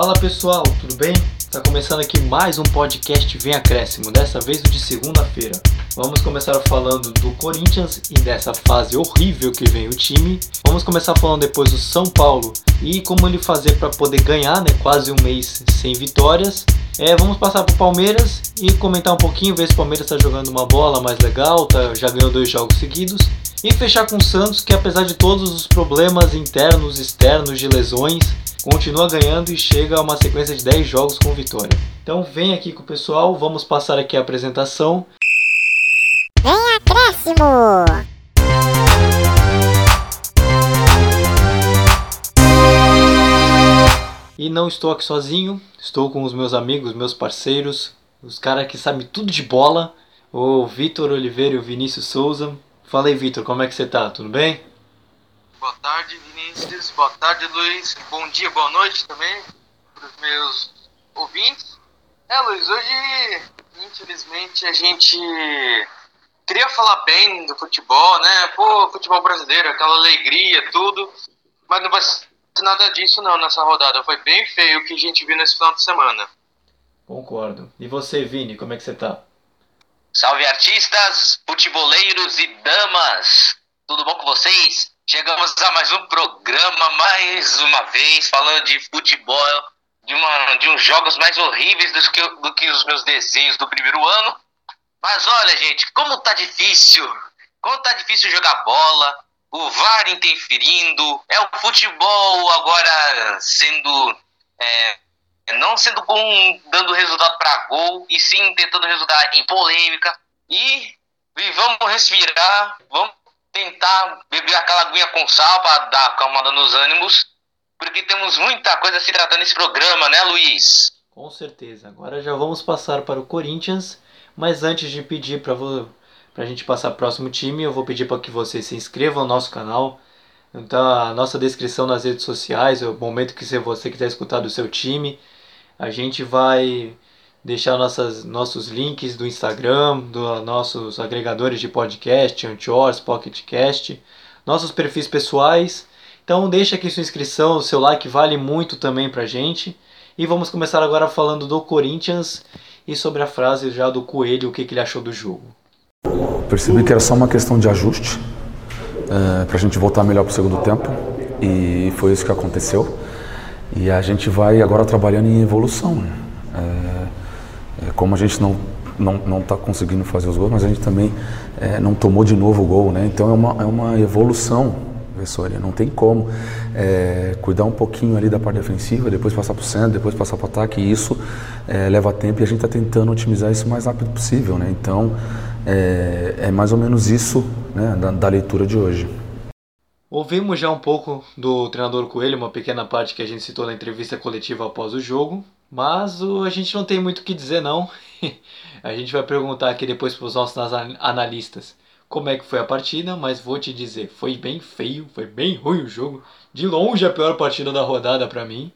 Fala pessoal, tudo bem? Está começando aqui mais um podcast Vem Acréscimo, dessa vez o de segunda-feira. Vamos começar falando do Corinthians e dessa fase horrível que vem o time. Vamos começar falando depois do São Paulo e como ele fazer para poder ganhar, né? Quase um mês sem vitórias. É, vamos passar para o Palmeiras e comentar um pouquinho, ver se o Palmeiras está jogando uma bola mais legal, tá, já ganhou dois jogos seguidos. E fechar com o Santos, que apesar de todos os problemas internos, externos, de lesões, continua ganhando e chega a uma sequência de 10 jogos com vitória. Então vem aqui com o pessoal, vamos passar aqui a apresentação. Vem acréscimo! E não estou aqui sozinho, estou com os meus amigos, meus parceiros, os caras que sabem tudo de bola, o Vitor Oliveira e o Vinícius Souza. Fala aí, Vitor, como é que você tá? Tudo bem? Boa tarde, Vinícius. Boa tarde, Luiz. Bom dia, boa noite também para os meus ouvintes. É, Luiz, hoje, infelizmente, a gente queria falar bem do futebol, né? Pô, futebol brasileiro, aquela alegria, tudo. Mas não vai ser nada disso, não, nessa rodada. Foi bem feio o que a gente viu nesse final de semana. Concordo. E você, Vini, como é que você tá? Salve artistas, futeboleiros e damas! Tudo bom com vocês? Chegamos a mais um programa, mais uma vez, falando de futebol, de, uma, de uns jogos mais horríveis do que, do que os meus desenhos do primeiro ano. Mas olha, gente, como tá difícil! Como tá difícil jogar bola, o VAR interferindo, é o futebol agora sendo. É, não sendo bom dando resultado para gol, e sim tentando resultar em polêmica. E, e vamos respirar, vamos tentar beber aquela aguinha com sal para dar acalmada nos ânimos, porque temos muita coisa a se tratar nesse programa, né, Luiz? Com certeza. Agora já vamos passar para o Corinthians, mas antes de pedir para a gente passar para o próximo time, eu vou pedir para que você se inscreva no nosso canal. Então, a nossa descrição nas redes sociais, o momento que você quiser escutar do seu time, a gente vai deixar nossas, nossos links do Instagram, dos nossos agregadores de podcast, Anchors, PocketCast, nossos perfis pessoais. Então deixa aqui sua inscrição, o seu like vale muito também pra gente. E vamos começar agora falando do Corinthians e sobre a frase já do Coelho, o que, que ele achou do jogo. Percebi que era só uma questão de ajuste é, para a gente voltar melhor para o segundo tempo e foi isso que aconteceu. E a gente vai agora trabalhando em evolução. Né? É, é, como a gente não não não está conseguindo fazer os gols, mas a gente também é, não tomou de novo o gol, né? Então é uma, é uma evolução, professor. Não tem como é, cuidar um pouquinho ali da parte defensiva, depois passar para o centro, depois passar para o ataque. E isso é, leva tempo e a gente está tentando otimizar isso o mais rápido possível, né? Então é, é mais ou menos isso né, da, da leitura de hoje. Ouvimos já um pouco do treinador Coelho, uma pequena parte que a gente citou na entrevista coletiva após o jogo, mas a gente não tem muito o que dizer não. a gente vai perguntar aqui depois para os nossos analistas como é que foi a partida, mas vou te dizer, foi bem feio, foi bem ruim o jogo. De longe a pior partida da rodada para mim.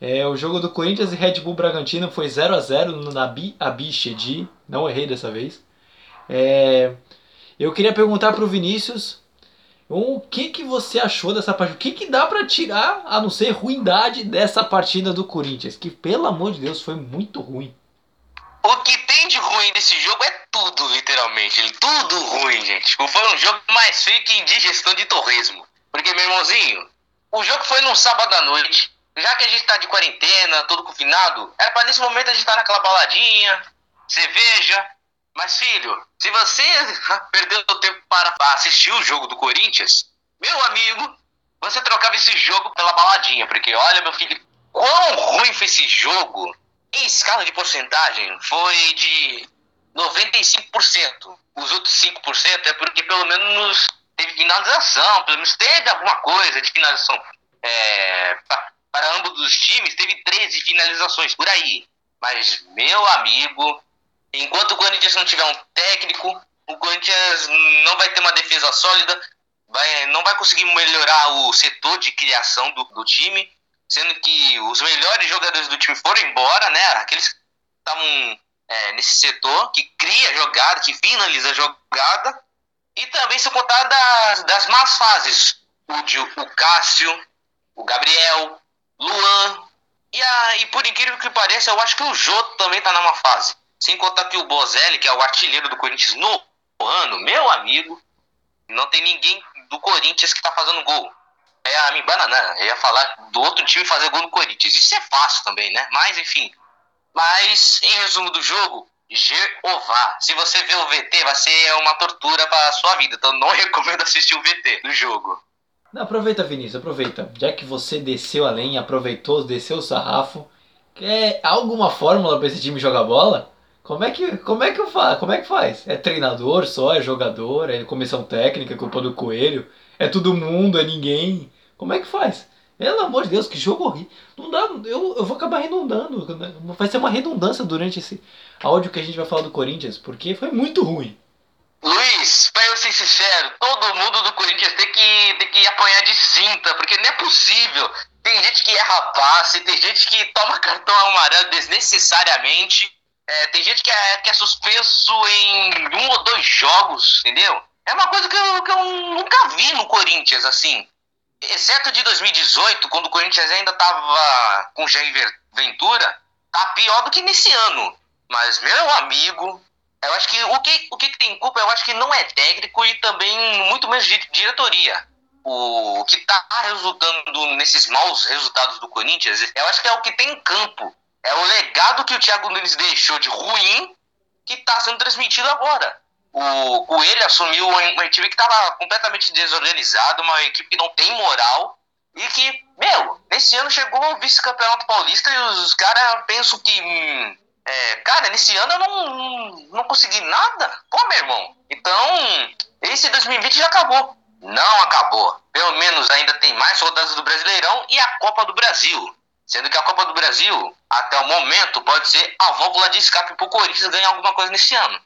É, o jogo do Corinthians e Red Bull Bragantino foi 0 a 0 no Nabi Abichedi, não errei dessa vez. É, eu queria perguntar para o Vinícius o que, que você achou dessa partida? O que, que dá para tirar, a não ser ruindade, dessa partida do Corinthians? Que, pelo amor de Deus, foi muito ruim. O que tem de ruim desse jogo é tudo, literalmente. Tudo ruim, gente. Tipo, foi um jogo mais feio que indigestão de torresmo. Porque, meu irmãozinho, o jogo foi num sábado à noite. Já que a gente tá de quarentena, todo confinado, era pra nesse momento a gente tá naquela baladinha, cerveja, mas, filho, se você perdeu o tempo para assistir o jogo do Corinthians, meu amigo, você trocava esse jogo pela baladinha. Porque, olha, meu filho, quão ruim foi esse jogo. Em escala de porcentagem, foi de 95%. Os outros 5% é porque pelo menos teve finalização, pelo menos teve alguma coisa de finalização. É, para ambos os times, teve 13 finalizações por aí. Mas, meu amigo, Enquanto o Corinthians não tiver um técnico, o Corinthians não vai ter uma defesa sólida, vai, não vai conseguir melhorar o setor de criação do, do time, sendo que os melhores jogadores do time foram embora, né? Aqueles que estavam é, nesse setor, que cria jogada, que finaliza jogada, e também se contar das, das más fases. O, o Cássio, o Gabriel, Luan, e a e por incrível que pareça, eu acho que o Jô também tá numa fase. Sem contar que o Bozelli, que é o artilheiro do Corinthians no ano, meu amigo, não tem ninguém do Corinthians que tá fazendo gol. É a me banana, eu ia falar do outro time fazer gol no Corinthians. Isso é fácil também, né? Mas enfim. Mas, em resumo do jogo, Jeová. Se você vê o VT, vai ser uma tortura para sua vida. Então não recomendo assistir o VT do jogo. Não, aproveita, Vinícius, aproveita. Já que você desceu a lenha, aproveitou, desceu o sarrafo, quer alguma fórmula para esse time jogar bola? Como é que, como é que eu faço? Como é que faz? É treinador só, é jogador, é comissão técnica, é culpa do coelho, é todo mundo, é ninguém. Como é que faz? Pelo amor de Deus, que jogo horrível. Não dá, eu, eu vou acabar redundando. Vai ser uma redundância durante esse áudio que a gente vai falar do Corinthians, porque foi muito ruim. Luiz, pra eu ser sincero, todo mundo do Corinthians tem que, tem que apanhar de cinta, porque não é possível. Tem gente que erra passe, tem gente que toma cartão amarelo desnecessariamente, é, tem gente que é, que é suspenso em um ou dois jogos, entendeu? É uma coisa que eu, que eu nunca vi no Corinthians, assim. Exceto de 2018, quando o Corinthians ainda tava com Jair Ventura, tá pior do que nesse ano. Mas, meu amigo, eu acho que o que, o que tem culpa, eu acho que não é técnico e também muito menos de diretoria. O, o que está resultando nesses maus resultados do Corinthians, eu acho que é o que tem em campo. É o legado que o Thiago Nunes deixou de ruim que está sendo transmitido agora. O Coelho assumiu uma equipe que estava completamente desorganizada, uma equipe que não tem moral e que, meu, nesse ano chegou ao vice-campeonato paulista e os caras pensam que hum, é, cara, nesse ano eu não, não consegui nada. Pô, meu irmão. Então, esse 2020 já acabou. Não acabou. Pelo menos ainda tem mais rodadas do Brasileirão e a Copa do Brasil. Sendo que a Copa do Brasil, até o momento, pode ser a válvula de escape pro Corinthians ganhar alguma coisa nesse ano.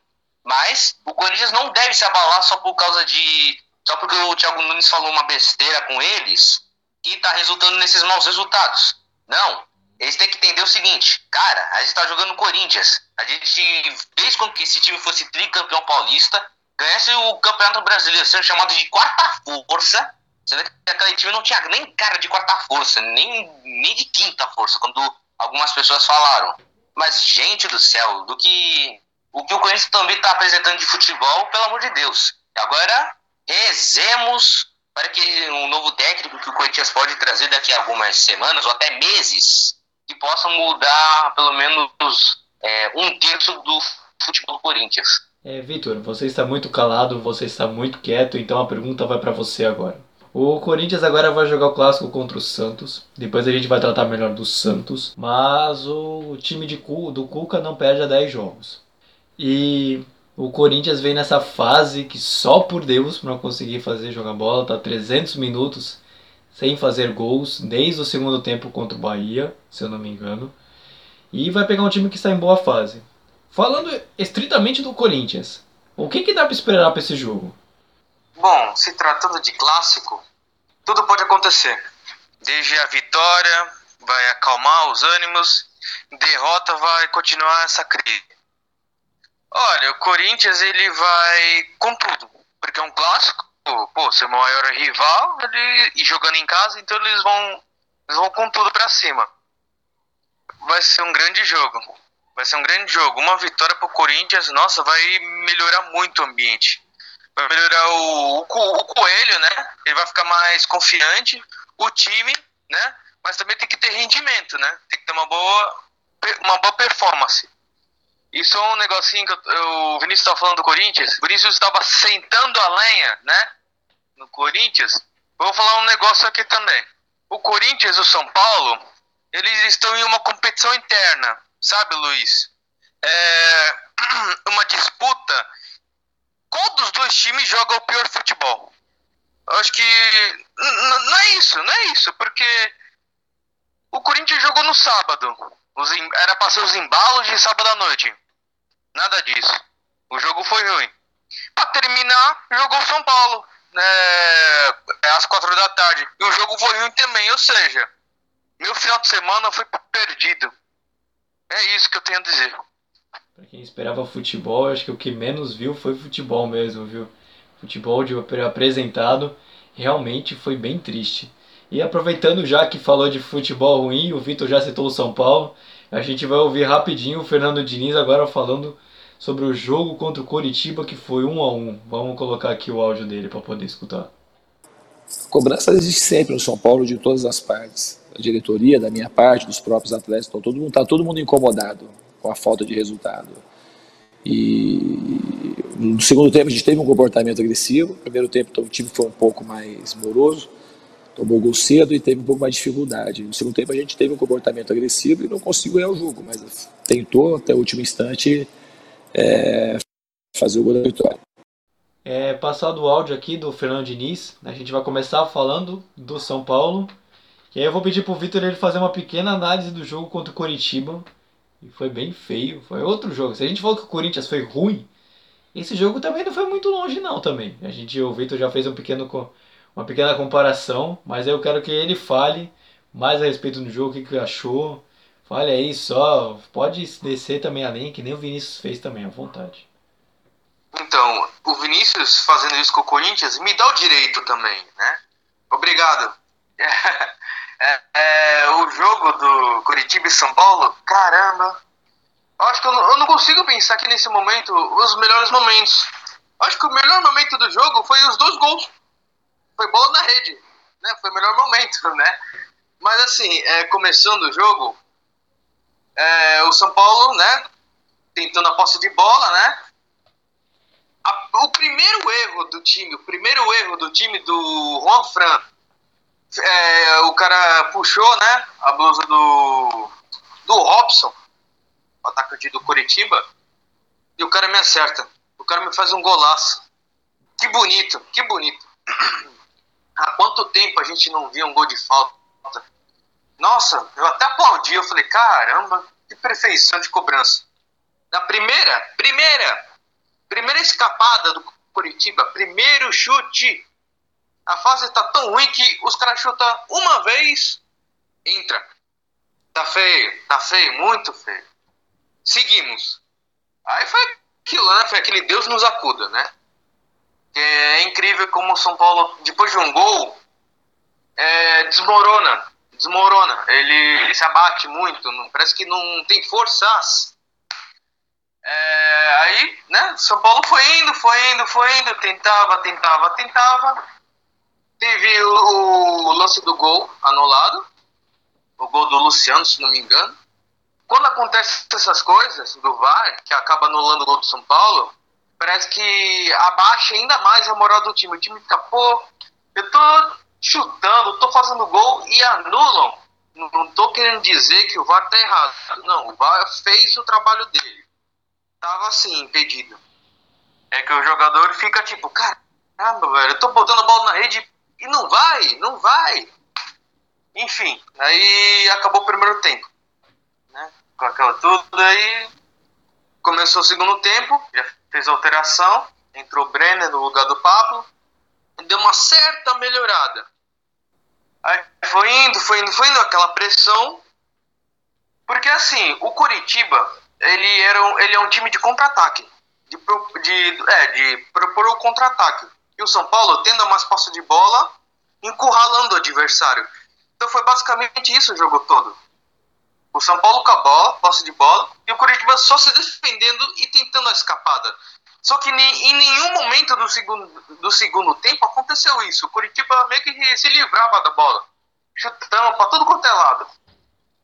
Mas o Corinthians não deve se abalar só por causa de. Só porque o Thiago Nunes falou uma besteira com eles que tá resultando nesses maus resultados. Não. Eles têm que entender o seguinte, cara, a gente tá jogando Corinthians. A gente fez com que esse time fosse tricampeão paulista, ganhasse o Campeonato Brasileiro, sendo chamado de quarta força, sendo que aquele time não tinha nem cara de quarta força, nem, nem de quinta força, quando algumas pessoas falaram. Mas, gente do céu, do que o que o Corinthians também está apresentando de futebol, pelo amor de Deus. Agora, rezemos para que um novo técnico que o Corinthians pode trazer daqui a algumas semanas ou até meses que possa mudar pelo menos é, um terço do futebol do Corinthians. É, Vitor, você está muito calado, você está muito quieto, então a pergunta vai para você agora. O Corinthians agora vai jogar o clássico contra o Santos. Depois a gente vai tratar melhor do Santos. Mas o time de, do Cuca não perde a 10 jogos. E o Corinthians vem nessa fase que só por Deus para conseguir fazer jogar bola, tá 300 minutos sem fazer gols desde o segundo tempo contra o Bahia, se eu não me engano. E vai pegar um time que está em boa fase. Falando estritamente do Corinthians, o que, que dá para esperar para esse jogo? Bom, se tratando de clássico, tudo pode acontecer. Desde a vitória vai acalmar os ânimos, derrota vai continuar essa crise. Olha, o Corinthians ele vai com tudo, porque é um clássico pô, seu maior rival ele, e jogando em casa, então eles vão, eles vão com tudo para cima. Vai ser um grande jogo. Vai ser um grande jogo. Uma vitória pro Corinthians, nossa, vai melhorar muito o ambiente. Vai melhorar o, o, o Coelho, né? Ele vai ficar mais confiante. O time, né? Mas também tem que ter rendimento, né? Tem que ter uma boa, uma boa performance. Isso é um negocinho que eu, o Vinícius estava falando do Corinthians. O Vinícius estava sentando a lenha, né? no Corinthians, vou falar um negócio aqui também. O Corinthians e o São Paulo, eles estão em uma competição interna, sabe, Luiz? É uma disputa. Qual dos dois times joga o pior futebol? Eu acho que não é isso, não é isso, porque o Corinthians jogou no sábado. Era para ser os embalos de sábado à noite. Nada disso. O jogo foi ruim. Para terminar, jogou São Paulo é, é às quatro da tarde. E o jogo foi ruim também, ou seja, meu final de semana foi perdido. É isso que eu tenho a dizer. Pra quem esperava futebol, acho que o que menos viu foi futebol mesmo, viu? Futebol de apresentado realmente foi bem triste. E aproveitando já que falou de futebol ruim, o Vitor já citou o São Paulo, a gente vai ouvir rapidinho o Fernando Diniz agora falando sobre o jogo contra o Coritiba que foi um a um. Vamos colocar aqui o áudio dele para poder escutar. Cobrança existe sempre no São Paulo de todas as partes. A diretoria, da minha parte, dos próprios atletas, então todo mundo está todo mundo incomodado com a falta de resultado. E no segundo tempo a gente teve um comportamento agressivo. No primeiro tempo então, o time foi um pouco mais moroso, tomou gol cedo e teve um pouco mais de dificuldade. No segundo tempo a gente teve um comportamento agressivo e não conseguiu ganhar o jogo, mas tentou até o último instante é, fazer o gol da vitória. É, passado o áudio aqui do Fernando Diniz, a gente vai começar falando do São Paulo. E aí eu vou pedir pro Vitor ele fazer uma pequena análise do jogo contra o Coritiba. E foi bem feio, foi outro jogo. Se a gente falou que o Corinthians foi ruim, esse jogo também não foi muito longe não também. A gente, o Vitor já fez um pequeno, uma pequena comparação, mas eu quero que ele fale mais a respeito do jogo, o que, achou. Fale aí só, pode descer também além, que nem o Vinícius fez também, à vontade. Então, o Vinícius fazendo isso com o Corinthians me dá o direito também, né? Obrigado. É, é, o jogo do Curitiba e São Paulo, caramba. Eu acho que eu não, eu não, consigo pensar aqui nesse momento os melhores momentos. Eu acho que o melhor momento do jogo foi os dois gols. Foi bola na rede. Né? Foi o melhor momento, né? Mas assim, é, começando o jogo, é, o São Paulo, né? Tentando a posse de bola, né? A, o primeiro erro do time, o primeiro erro do time do Juan Fran é, o cara puxou, né, a blusa do, do Robson, o atacante do Curitiba, e o cara me acerta. O cara me faz um golaço. Que bonito, que bonito. Há quanto tempo a gente não via um gol de falta? Nossa, eu até aplaudi, eu falei, caramba, que perfeição de cobrança. Na primeira, primeira, primeira escapada do Curitiba, primeiro chute, a fase tá tão ruim que os caras chutam uma vez, entra. Tá feio, tá feio, muito feio. Seguimos. Aí foi aquilo, né? Foi aquele Deus nos acuda, né? É incrível como o São Paulo, depois de um gol, é, desmorona. Desmorona. Ele, ele, se abate muito. Não, parece que não tem forças. É, aí, né? São Paulo foi indo, foi indo, foi indo. Tentava, tentava, tentava Teve o, o, lance do gol anulado, o gol do Luciano, se não me engano. Quando acontecem essas coisas do VAR, que acaba anulando o gol do São Paulo, parece que abaixa ainda mais a moral do time. O time fica, pô, eu tô chutando, tô fazendo gol e anulam. Não tô querendo dizer que o VAR tá errado. Não, o VAR fez o trabalho dele. Tava assim, impedido. É que o jogador fica tipo, caramba, velho, eu tô botando a bola na rede e não vai, não vai. Enfim, aí acabou o primeiro tempo. Né? Com aquela tudo aí. Começou o segundo tempo, já fez alteração. Entrou o Brenner no lugar do Pablo. Deu uma certa melhorada. Aí foi indo, foi indo, foi indo aquela pressão. Porque assim, o Curitiba, ele, era, ele é um time de contra-ataque. De, de, é, de propor o contra-ataque. E o São Paulo tendo mais posse de bola, encurralando o adversário. Então foi basicamente isso o jogo todo. O São Paulo com a bola, posse de bola, e o Curitiba só se defendendo e tentando a escapada. Só que em nenhum momento do segundo, do segundo tempo aconteceu isso. O Curitiba meio que se livrava da bola, chutando para todo quanto é lado.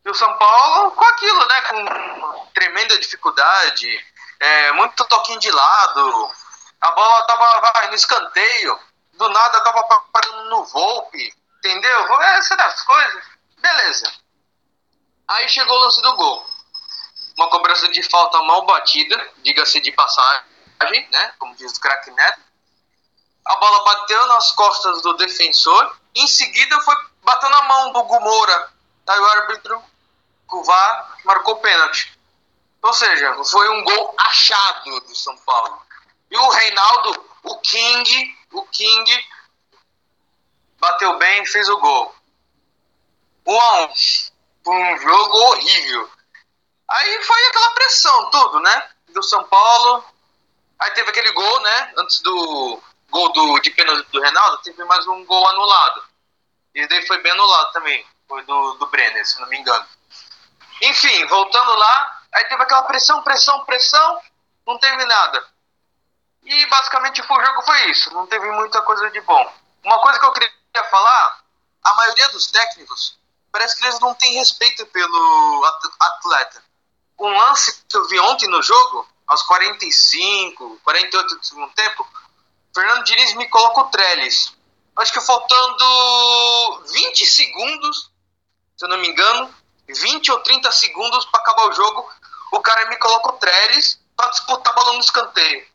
E o São Paulo com aquilo, né? Com tremenda dificuldade, é, muito toquinho de lado, a bola tava vai, no escanteio, do nada tava parando no Volpe, entendeu? Essa das coisas. Beleza. Aí chegou o lance do gol. Uma cobrança de falta mal batida, diga-se de passagem, né? Como diz o craque Neto. A bola bateu nas costas do defensor. Em seguida foi bateu na mão do Gumora. Aí o árbitro, o VAR, marcou pênalti. Ou seja, foi um gol achado do São Paulo. E o Reinaldo, o King, o King bateu bem fez o gol. 1 a 1 Foi um jogo horrível. Aí foi aquela pressão, tudo, né? Do São Paulo. Aí teve aquele gol, né? Antes do gol do, de pênalti do Reinaldo, teve mais um gol anulado. E daí foi bem anulado também. Foi do, do Brenner, se não me engano. Enfim, voltando lá, aí teve aquela pressão, pressão, pressão, não teve nada. E basicamente o jogo foi isso, não teve muita coisa de bom. Uma coisa que eu queria falar, a maioria dos técnicos, parece que eles não têm respeito pelo atleta. Um lance que eu vi ontem no jogo, aos 45, 48 do segundo tempo, Fernando Diniz me coloca o Trellis. Acho que faltando 20 segundos, se eu não me engano, 20 ou 30 segundos para acabar o jogo, o cara me coloca o Trellis para disputar bola no escanteio.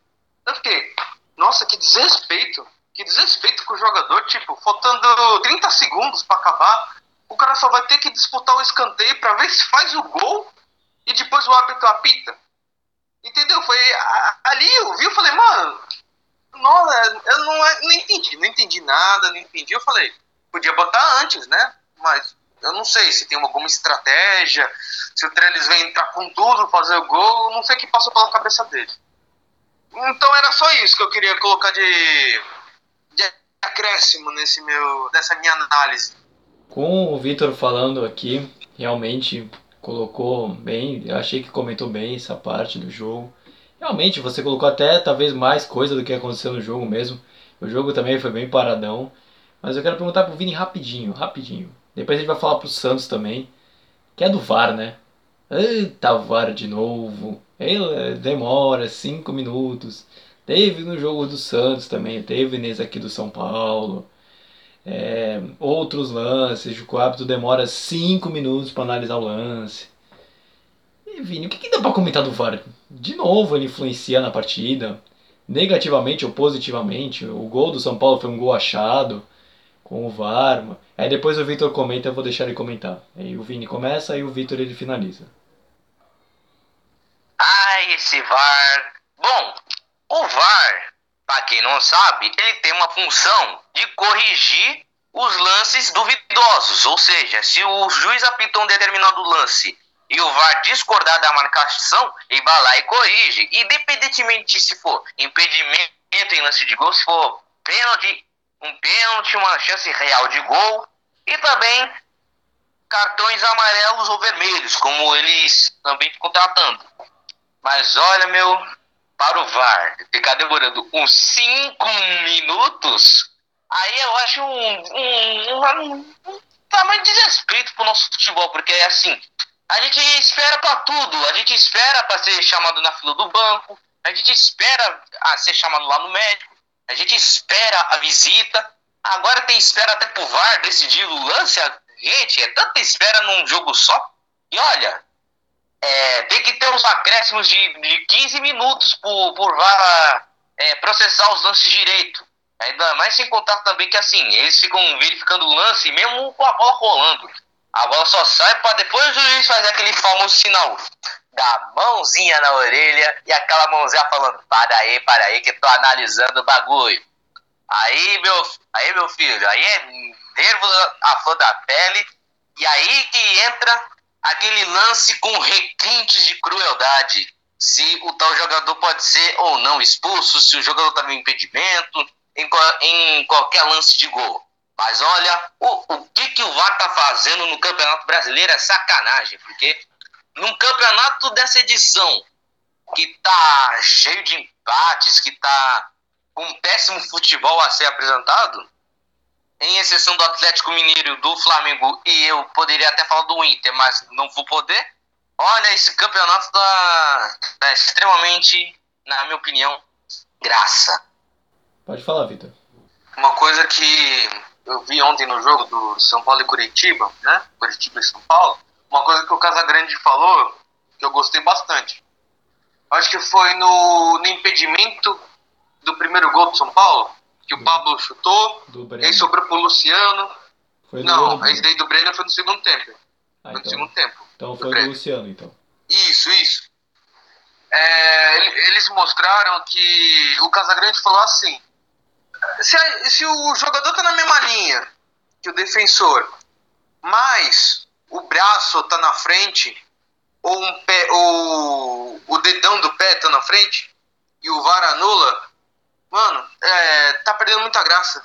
Eu fiquei, nossa, que desrespeito. Que desrespeito com o jogador, tipo, faltando 30 segundos para acabar, o cara só vai ter que disputar o escanteio para ver se faz o gol e depois o árbitro apita. Entendeu? Foi ali eu vi, eu falei, mano, não, eu não, não entendi, não entendi nada, não entendi. Eu falei, podia botar antes, né? Mas eu não sei se tem alguma estratégia, se o Trellis vem entrar com tudo, fazer o gol, não sei o que passou pela cabeça dele. Então era só isso que eu queria colocar de, de acréscimo nesse meu, nessa minha análise. Com o Vitor falando aqui, realmente colocou bem, eu achei que comentou bem essa parte do jogo. Realmente, você colocou até talvez mais coisa do que aconteceu no jogo mesmo. O jogo também foi bem paradão. Mas eu quero perguntar pro Vini rapidinho, rapidinho. Depois a gente vai falar pro Santos também. Que é do VAR, né? Eita, VAR de novo. Ele demora 5 minutos. Teve no jogo do Santos também, teve nesse aqui do São Paulo. É, outros lances, o hábito demora 5 minutos para analisar o lance. E Vini, o que, que dá para comentar do VAR? De novo, ele influencia na partida, negativamente ou positivamente. O gol do São Paulo foi um gol achado com o VAR. Aí depois o Vitor comenta, eu vou deixar ele comentar. Aí o Vini começa, e o Vitor ele finaliza. Esse VAR. Bom, o VAR, para quem não sabe, ele tem uma função de corrigir os lances duvidosos. Ou seja, se o juiz apitou um determinado lance e o VAR discordar da marcação, ele vai lá e corrige. Independentemente se for impedimento em lance de gol, se for pênalti, um pênalti, uma chance real de gol e também cartões amarelos ou vermelhos, como eles também ficam tratando. Mas olha, meu, para o VAR ficar demorando uns 5 minutos, aí eu acho um, um, um, um tamanho de desrespeito pro nosso futebol, porque é assim, a gente espera para tudo, a gente espera para ser chamado na fila do banco, a gente espera a ser chamado lá no médico, a gente espera a visita, agora tem espera até pro VAR decidir o lance, gente, é tanta espera num jogo só. E olha, é, tem que ter uns acréscimos de, de 15 minutos por, por VAR é, processar os lances direito. Ainda mais sem contar também que assim, eles ficam verificando o lance mesmo com a bola rolando. A bola só sai para depois o juiz fazer aquele famoso sinal da mãozinha na orelha e aquela mãozinha falando: para aí, para aí, que tô analisando o bagulho. Aí, meu, aí, meu filho, aí é nervos a flor da pele, e aí que entra aquele lance com requintes de crueldade. Se o tal jogador pode ser ou não expulso, se o jogador tá no impedimento, em, em qualquer lance de gol. Mas olha, o, o que, que o VAR tá fazendo no Campeonato Brasileiro é sacanagem, porque num campeonato dessa edição, que tá cheio de empates, que tá com um péssimo futebol a ser apresentado, em exceção do Atlético Mineiro, do Flamengo e eu poderia até falar do Inter, mas não vou poder. Olha, esse campeonato tá, tá extremamente, na minha opinião, graça. Pode falar, Vitor. Uma coisa que eu vi ontem no jogo do São Paulo e Curitiba, né? Curitiba e São Paulo, uma coisa que o Casagrande falou que eu gostei bastante. Acho que foi no, no impedimento do primeiro gol do São Paulo, que o Pablo chutou, aí sobrou pro Luciano. Foi Não, esse daí do Breno foi no segundo tempo. Ah, foi no então, segundo tempo. Então foi do, do Luciano, então. Isso, isso. É, eles mostraram que o Casagrande falou assim: se, a, se o jogador tá na mesma linha que o defensor, mas o braço tá na frente, ou um pé, ou o dedão do pé tá na frente, e o VAR anula, mano, é, tá perdendo muita graça.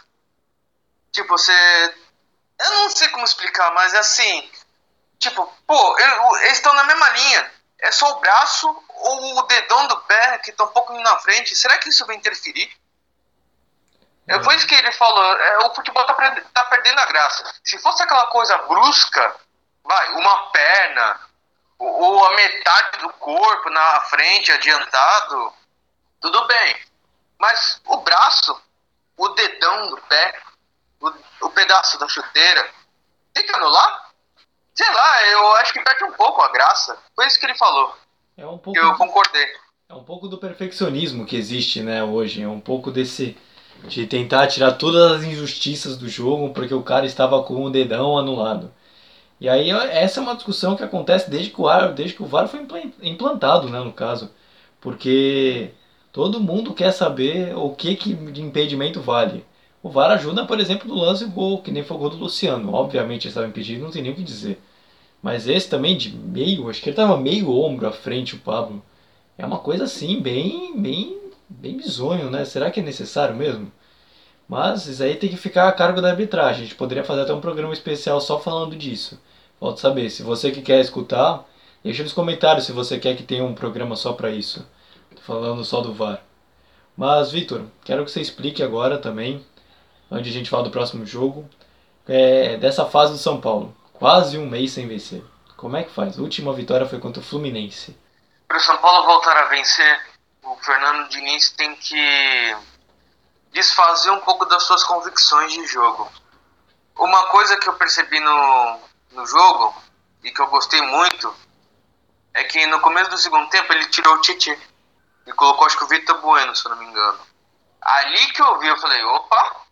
Tipo, você Eu não sei como explicar, mas é assim. Tipo, pô, eles estão na mesma linha. É só o braço ou o dedão do pé que tá um pouco na frente. Será que isso vai interferir? É, foi isso que ele falou. É, o futebol tá, tá perdendo a graça. Se fosse aquela coisa brusca, vai, uma perna, ou a metade do corpo na frente, adiantado, tudo bem. Mas o braço, o dedão do pé, o, o pedaço da chuteira, tem que anular? Sei lá, eu acho que perde um pouco a graça. Foi isso que ele falou. É um pouco, Eu concordei. é um pouco do perfeccionismo que existe, né, hoje. É um pouco desse de tentar tirar todas as injustiças do jogo porque o cara estava com o dedão anulado. E aí essa é uma discussão que acontece desde que o VAR, desde que o VAR foi implan- implantado, né, no caso. Porque todo mundo quer saber o que, que de impedimento vale. O VAR ajuda, por exemplo, no lance do gol, que nem foi o gol do Luciano. Obviamente ele estava impedido, não tem nem o que dizer. Mas esse também de meio, acho que ele tava meio ombro à frente, o Pablo. É uma coisa assim, bem, bem, bem bizonho, né? Será que é necessário mesmo? Mas isso aí tem que ficar a cargo da arbitragem. A gente poderia fazer até um programa especial só falando disso. Falta saber. Se você que quer escutar, deixa nos comentários se você quer que tenha um programa só pra isso. Falando só do VAR. Mas, Vitor, quero que você explique agora também, antes de a gente falar do próximo jogo, é, dessa fase do São Paulo. Quase um mês sem vencer. Como é que faz? A última vitória foi contra o Fluminense. Para o São Paulo voltar a vencer, o Fernando Diniz tem que desfazer um pouco das suas convicções de jogo. Uma coisa que eu percebi no, no jogo e que eu gostei muito é que no começo do segundo tempo ele tirou o Titi e colocou acho que o Vitor Bueno, se eu não me engano. Ali que eu vi, eu falei, opa,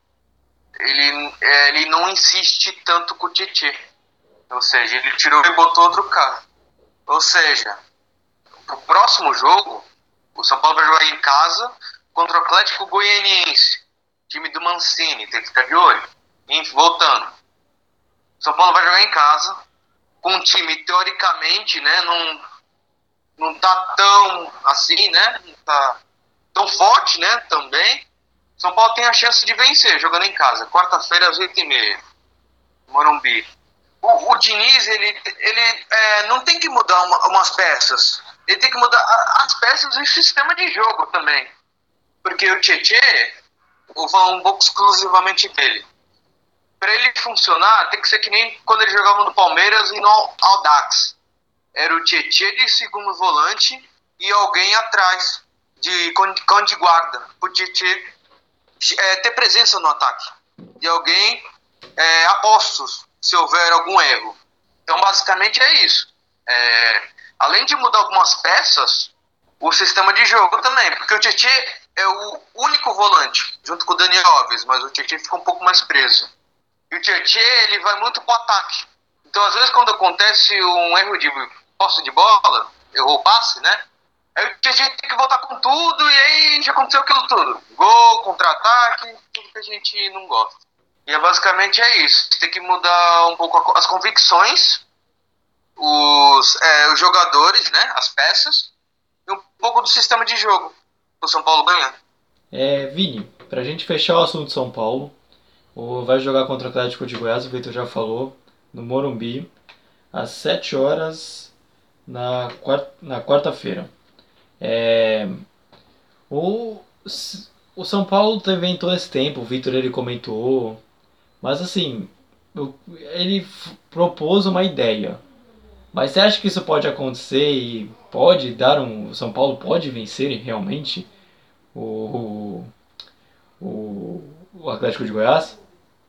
ele, é, ele não insiste tanto com o Titi. Ou seja, ele tirou e botou outro cara. Ou seja, o próximo jogo, o São Paulo vai jogar em casa contra o Atlético Goianiense, time do Mancini, tem que ficar de olho. Voltando. São Paulo vai jogar em casa com um time teoricamente, né, não não tá tão assim, né, não tá tão forte, né, também. São Paulo tem a chance de vencer jogando em casa, quarta-feira às 8h30, Morumbi. O, o Diniz, ele, ele é, não tem que mudar uma- umas peças. Ele tem que mudar a- as peças e o sistema de jogo também. Porque o Tietê, vou falar um pouco exclusivamente dele. Para ele funcionar, tem que ser que nem quando ele jogava no Palmeiras e no Audax. Era o Tietê de segundo volante e alguém atrás, de cão de- guarda. O Tietê é, ter presença no ataque. E alguém é, a postos, se houver algum erro. Então, basicamente é isso. É, além de mudar algumas peças, o sistema de jogo também, porque o Tietchan é o único volante, junto com o Daniel Alves, mas o Tietchan fica um pouco mais preso. E o Tietchan, ele vai muito pro ataque. Então, às vezes, quando acontece um erro de posse de bola, errou o passe, né? Aí o Tietchan tem que voltar com tudo e aí já aconteceu aquilo tudo. Gol, contra-ataque, tudo que a gente não gosta. E é basicamente é isso. Tem que mudar um pouco as convicções, os, é, os jogadores, né? As peças, e um pouco do sistema de jogo. O São Paulo ganhar. É, Vini, pra gente fechar o assunto de São Paulo, o vai jogar contra o Atlético de Goiás, o Vitor já falou, no Morumbi, às 7 horas na, na quarta-feira. É, o, o São Paulo também todo esse tempo, o Vitor ele comentou, mas assim, ele propôs uma ideia. Mas você acha que isso pode acontecer e pode dar um. O São Paulo pode vencer realmente o, o, o Atlético de Goiás?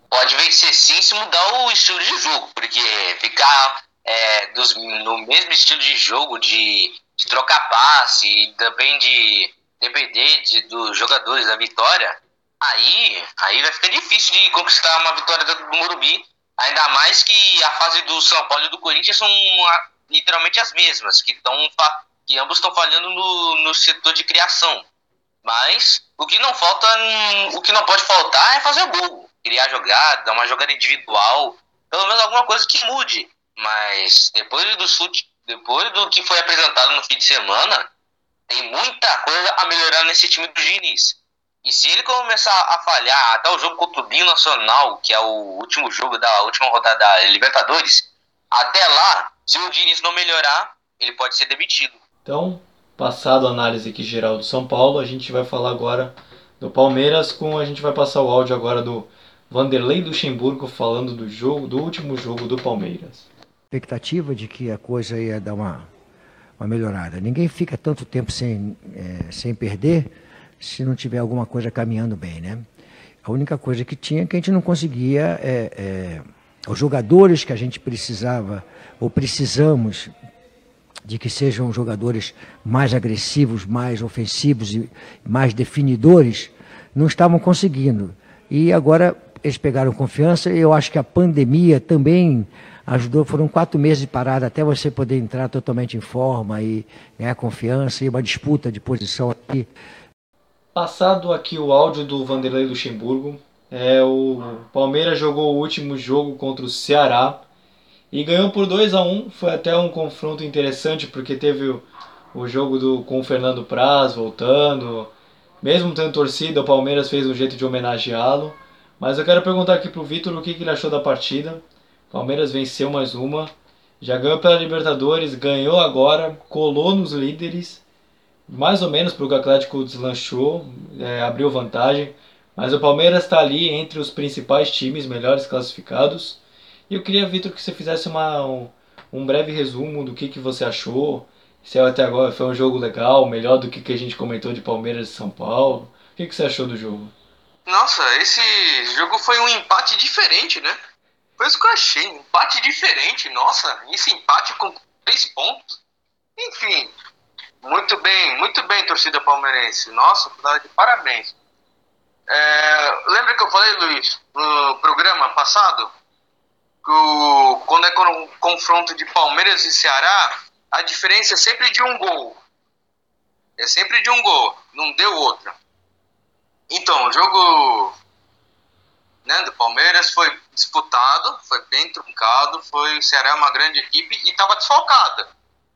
Pode vencer sim se mudar o estilo de jogo, porque ficar é, dos- no mesmo estilo de jogo, de, de trocar passe e também de depender de- dos jogadores da vitória, aí, aí vai ficar difícil de conquistar uma vitória do, Morumbi. Ainda mais que a fase do São Paulo e do Corinthians são ah, literalmente as mesmas, que, tão, que ambos estão falhando no, no setor de criação. Mas o que não falta, o que não pode faltar é fazer gol, criar jogada, uma jogada individual, pelo menos alguma coisa que mude. Mas depois do fute, depois do que foi apresentado no fim de semana, tem muita coisa a melhorar nesse time do Diniz. E se ele começar a falhar até o jogo contra o Binho Nacional, que é o último jogo da última rodada da Libertadores, até lá, se o Diniz não melhorar, ele pode ser demitido. Então, passado a análise aqui geral do São Paulo, a gente vai falar agora do Palmeiras com a gente vai passar o áudio agora do Vanderlei Luxemburgo falando do jogo, do último jogo do Palmeiras. Expectativa de que a coisa ia dar uma, uma melhorada. Ninguém fica tanto tempo sem, é, sem perder se não tiver alguma coisa caminhando bem, né? A única coisa que tinha é que a gente não conseguia é, é, os jogadores que a gente precisava ou precisamos de que sejam jogadores mais agressivos, mais ofensivos e mais definidores, não estavam conseguindo. E agora eles pegaram confiança. e Eu acho que a pandemia também ajudou. Foram quatro meses de parada até você poder entrar totalmente em forma e ganhar confiança e uma disputa de posição aqui. Passado aqui o áudio do Vanderlei Luxemburgo, é, o Palmeiras jogou o último jogo contra o Ceará e ganhou por 2 a 1 Foi até um confronto interessante porque teve o, o jogo do, com o Fernando Praz voltando. Mesmo tendo torcida, o Palmeiras fez um jeito de homenageá-lo. Mas eu quero perguntar aqui pro Vitor o que, que ele achou da partida. Palmeiras venceu mais uma, já ganhou pela Libertadores, ganhou agora, colou nos líderes, mais ou menos porque o Atlético deslanchou, é, abriu vantagem. Mas o Palmeiras está ali entre os principais times, melhores classificados. E eu queria, Vitor, que você fizesse uma, um, um, breve resumo do que, que você achou. Se até agora foi um jogo legal, melhor do que, que a gente comentou de Palmeiras e São Paulo. O que, que você achou do jogo? Nossa, esse jogo foi um empate diferente, né? Foi isso que eu achei, um empate diferente. Nossa, esse empate com três pontos. Enfim, muito bem, muito bem, torcida palmeirense. Nossa, tá de parabéns. É, lembra que eu falei, Luiz, no programa passado, que o, quando é um confronto de Palmeiras e Ceará, a diferença é sempre de um gol. É sempre de um gol, não deu outra. Então, o jogo né, do Palmeiras foi disputado, foi bem truncado, foi o Ceará é uma grande equipe e estava desfalcada.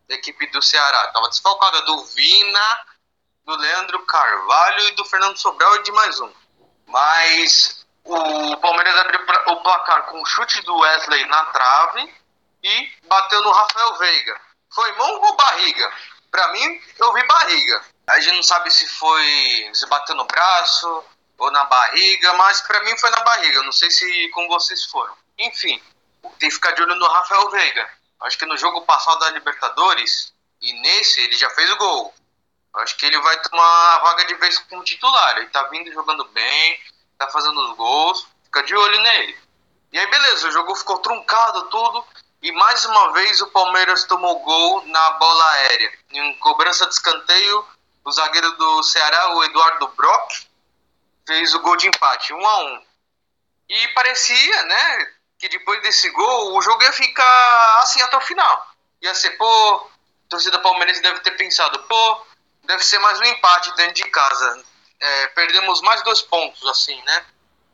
A equipe do Ceará estava desfalcada do Vina, do Leandro Carvalho e do Fernando Sobral e de mais um. Mas o Palmeiras abriu o placar com o chute do Wesley na trave e bateu no Rafael Veiga. Foi mão ou barriga? Para mim, eu vi barriga. A gente não sabe se foi se bateu no braço ou na barriga, mas para mim foi na barriga. Não sei se com vocês foram. Enfim, tem que ficar de olho no Rafael Veiga. Acho que no jogo passado da Libertadores e nesse ele já fez o gol. Acho que ele vai tomar a vaga de vez como titular. Ele tá vindo jogando bem, tá fazendo os gols, fica de olho nele. E aí beleza, o jogo ficou truncado tudo. E mais uma vez o Palmeiras tomou gol na bola aérea. Em cobrança de escanteio, o zagueiro do Ceará, o Eduardo Brock, fez o gol de empate, 1 a 1 E parecia, né, que depois desse gol o jogo ia ficar assim até o final. Ia ser, pô, a torcida palmeirense deve ter pensado, pô, deve ser mais um empate dentro de casa. É, perdemos mais dois pontos, assim, né?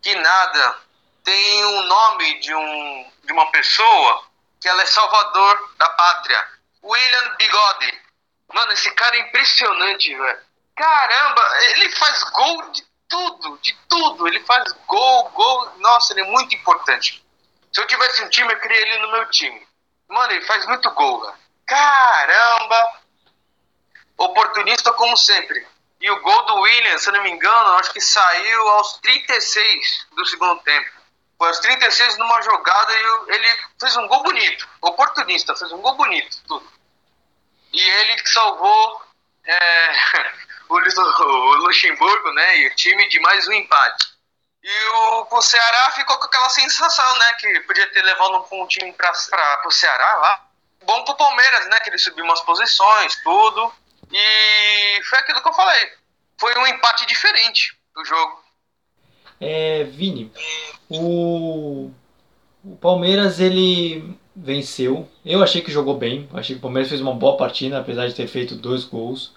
Que nada. Tem o um nome de, um, de uma pessoa que ela é salvador da pátria. William Bigode. Mano, esse cara é impressionante, velho. Caramba, ele faz gol de tudo, de tudo. Ele faz gol, gol. Nossa, ele é muito importante. Se eu tivesse um time, eu queria ele no meu time. Mano, ele faz muito gol, velho. Caramba! Oportunista como sempre. E o gol do William, se eu não me engano, acho que saiu aos 36 do segundo tempo. Foi aos 36 numa jogada e ele fez um gol bonito. Oportunista, fez um gol bonito, tudo. E ele que salvou é, o, o Luxemburgo, né? E o time de mais um empate. E o, o Ceará ficou com aquela sensação, né? Que podia ter levado um pontinho para o Ceará lá. Bom pro Palmeiras, né? Que ele subiu umas posições, tudo. E foi aquilo que eu falei. Foi um empate diferente do jogo. É, Vini, o, o Palmeiras ele venceu. Eu achei que jogou bem. Achei que o Palmeiras fez uma boa partida, apesar de ter feito dois gols.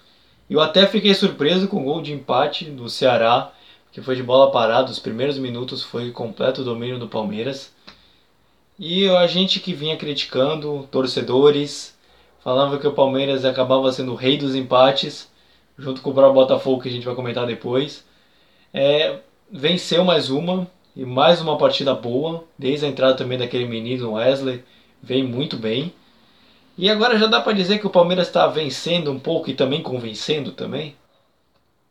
Eu até fiquei surpreso com o gol de empate do Ceará, que foi de bola parada. Os primeiros minutos foi completo domínio do Palmeiras. E a gente que vinha criticando, torcedores, falava que o Palmeiras acabava sendo o rei dos empates, junto com o próprio Botafogo, que a gente vai comentar depois. é, venceu mais uma e mais uma partida boa, desde a entrada também daquele menino Wesley, vem muito bem. E agora já dá para dizer que o Palmeiras está vencendo um pouco e também convencendo também?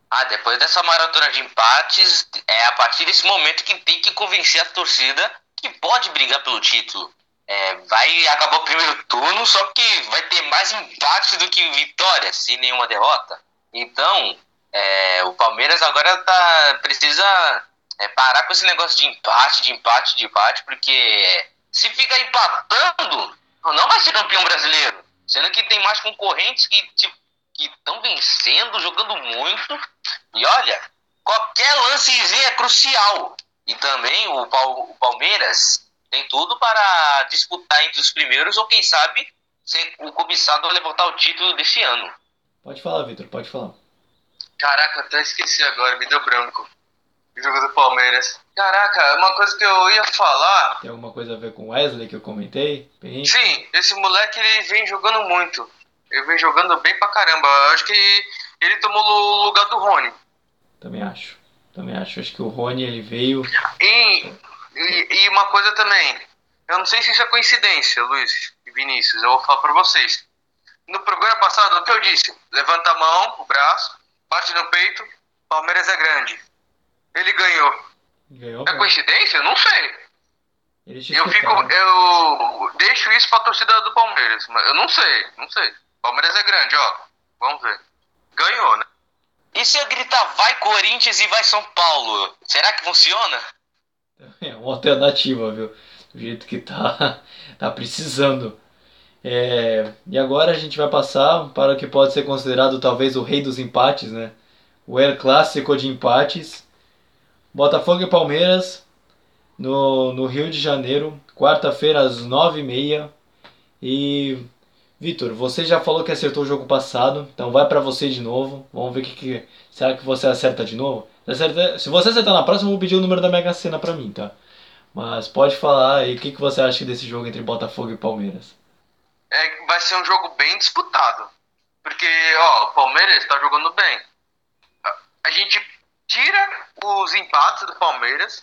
Ah, depois dessa maratona de empates, é a partir desse momento que tem que convencer a torcida que pode brigar pelo título. É, vai acabar o primeiro turno, só que vai ter mais empates do que vitórias, sem nenhuma derrota. Então, é, o Palmeiras agora tá, precisa é, parar com esse negócio de empate, de empate, de empate, porque se ficar empatando, não vai ser campeão brasileiro. Sendo que tem mais concorrentes que estão vencendo, jogando muito. E olha, qualquer lancezinho é crucial. E também o, o Palmeiras tem tudo para disputar entre os primeiros ou quem sabe ser o cobiçado a levantar o título desse ano. Pode falar, Vitor, pode falar. Caraca, até esqueci agora, me deu branco. Jogo do Palmeiras. Caraca, uma coisa que eu ia falar. Tem alguma coisa a ver com o Wesley que eu comentei? Sim, esse moleque ele vem jogando muito. Ele vem jogando bem pra caramba. Eu acho que ele tomou o lugar do Rony. Também acho. Também acho. Acho que o Rony ele veio. E, e, e uma coisa também. Eu não sei se isso é coincidência, Luiz e Vinícius. Eu vou falar pra vocês. No programa passado, o que eu disse? Levanta a mão, o braço, bate no peito. Palmeiras é grande. Ele ganhou. Ganhou. É coincidência? Não sei. Eu fico, eu deixo isso pra torcida do Palmeiras, mas eu não sei, não sei. Palmeiras é grande, ó. Vamos ver. Ganhou, né? E se eu gritar vai Corinthians e vai São Paulo? Será que funciona? É uma alternativa, viu? Do jeito que tá, tá precisando. É, e agora a gente vai passar para o que pode ser considerado talvez o rei dos empates, né? O El Clássico de empates. Botafogo e Palmeiras no, no Rio de Janeiro, quarta-feira às nove e meia. E Vitor, você já falou que acertou o jogo passado, então vai para você de novo. Vamos ver que, que será que você acerta de novo. Se você acertar na próxima, eu vou pedir o número da Mega Sena para mim, tá? Mas pode falar aí o que, que você acha desse jogo entre Botafogo e Palmeiras. É, vai ser um jogo bem disputado. Porque, ó, o Palmeiras está jogando bem. A gente tira os empates do Palmeiras,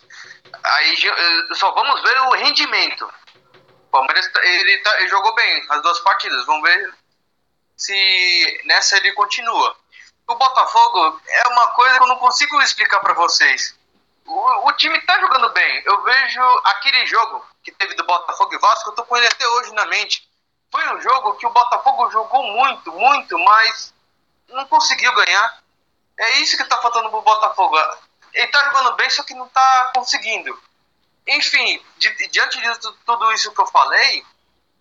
aí eh, só vamos ver o rendimento. O Palmeiras tá, ele, tá, ele jogou bem as duas partidas, vamos ver se nessa ele continua. O Botafogo é uma coisa que eu não consigo explicar para vocês. O, o, time tá jogando bem. Eu vejo aquele jogo que teve do Botafogo e Vasco, eu tô com ele até hoje na mente. Foi um jogo que o Botafogo jogou muito, muito, mas não conseguiu ganhar. É isso que tá faltando pro Botafogo. Ele tá jogando bem, só que não tá conseguindo. Enfim, di diante de tudo isso que eu falei,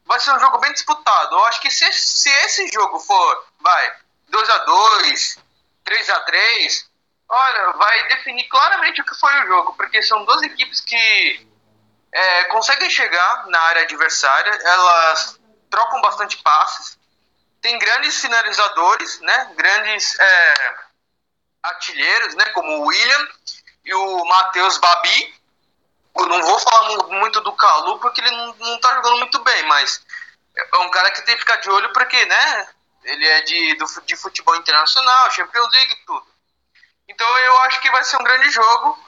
vai ser um jogo bem disputado. Eu acho que se, se esse jogo for, vai, 2 a 2 3 a 3 olha, vai definir claramente o que foi o jogo, porque são duas equipes que é, conseguem chegar na área adversária, elas trocam bastante passes, tem grandes finalizadores, né, grandes é, artilheiros, né, como o William e o Matheus Babi. Eu não vou falar muito do Calu porque ele não, não tá jogando muito bem, mas é um cara que tem que ficar de olho porque, né, ele é de, do, de futebol internacional, Champions League e tudo. Então eu acho que vai ser um grande jogo.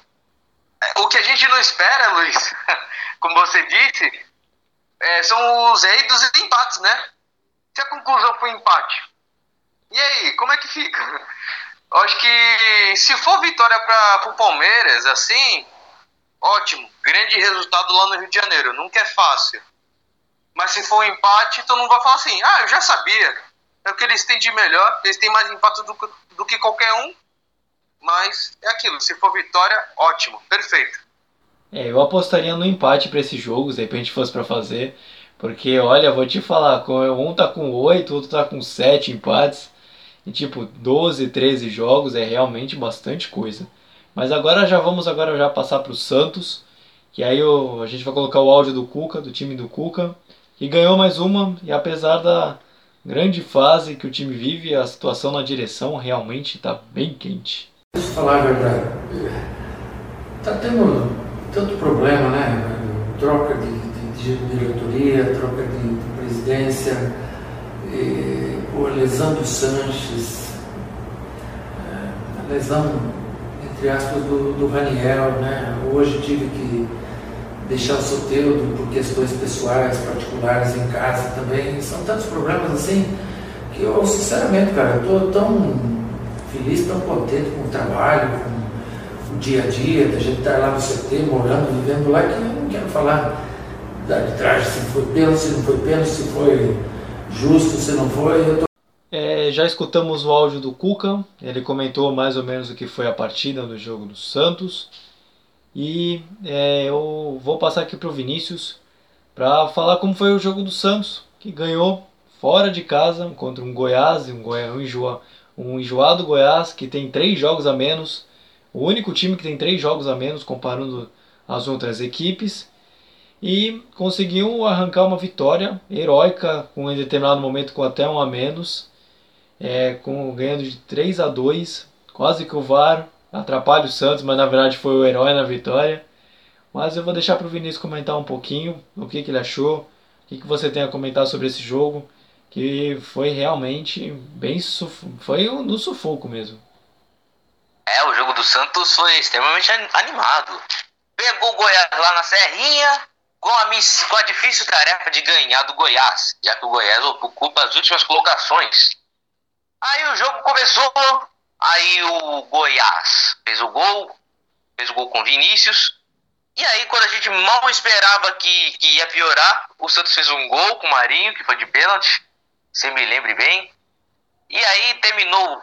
É, o que a gente não espera, Luiz, como você disse, é, são os reis dos empates, né? Se a conclusão foi empate, e aí, como é que fica? Acho que se for vitória para o Palmeiras, assim, ótimo. Grande resultado lá no Rio de Janeiro. Nunca é fácil. Mas se for um empate, todo mundo vai falar assim: ah, eu já sabia. É o que eles têm de melhor. Eles têm mais empate do, do que qualquer um. Mas é aquilo. Se for vitória, ótimo. Perfeito. É, eu apostaria no empate para esses jogos, aí pra gente fosse para fazer. Porque, olha, vou te falar, um tá com 8, outro tá com 7 empates. E tipo, 12, 13 jogos é realmente bastante coisa. Mas agora já vamos agora já passar para o Santos, que aí o, a gente vai colocar o áudio do Cuca, do time do Cuca, que ganhou mais uma e apesar da grande fase que o time vive, a situação na direção realmente está bem quente. Deixa eu falar a verdade, está tendo tanto problema, né? Troca de, de, de diretoria, troca de, de presidência o lesão do Sanches, é, lesão, entre entre aspas, do, do Raniel, né? Hoje tive que deixar o Soteudo por questões pessoais, particulares em casa também. São tantos problemas assim que eu, sinceramente, cara, eu tô tão feliz, tão contente com o trabalho, com o dia a dia, da gente estar lá no CT, morando, vivendo lá, que eu não quero falar da arbitragem, se foi pênalti, se não foi pênalti, se foi justo, se não foi. Tô... É, já escutamos o áudio do Cuca, ele comentou mais ou menos o que foi a partida no jogo do Santos. E é, eu vou passar aqui para o Vinícius para falar como foi o jogo do Santos, que ganhou fora de casa contra um Goiás, um, Goi um, enjoa um enjoado Goiás que tem três jogos a menos, o único time que tem três jogos a menos comparando as outras equipes e conseguiu arrancar uma vitória heróica com em determinado momento com até um a menos, é, com ganhando de 3 a 2, quase que o VAR atrapalha o Santos, mas na verdade foi o herói na vitória. Mas eu vou deixar para o Vinícius comentar um pouquinho o que, que ele achou, o que, que você tem a comentar sobre esse jogo, que foi realmente bem foi no sufoco mesmo. É, o jogo do Santos foi extremamente animado. Pegou o Goiás lá na Serrinha, com a, com a difícil tarefa de ganhar do Goiás, já que o Goiás ocupa as últimas colocações. Aí o jogo começou Aí o Goiás fez o gol, fez o gol com Vinícius. E aí, quando a gente mal esperava que, que ia piorar, o Santos fez um gol com o Marinho, que foi de pênalti, se me lembre bem. E aí terminou.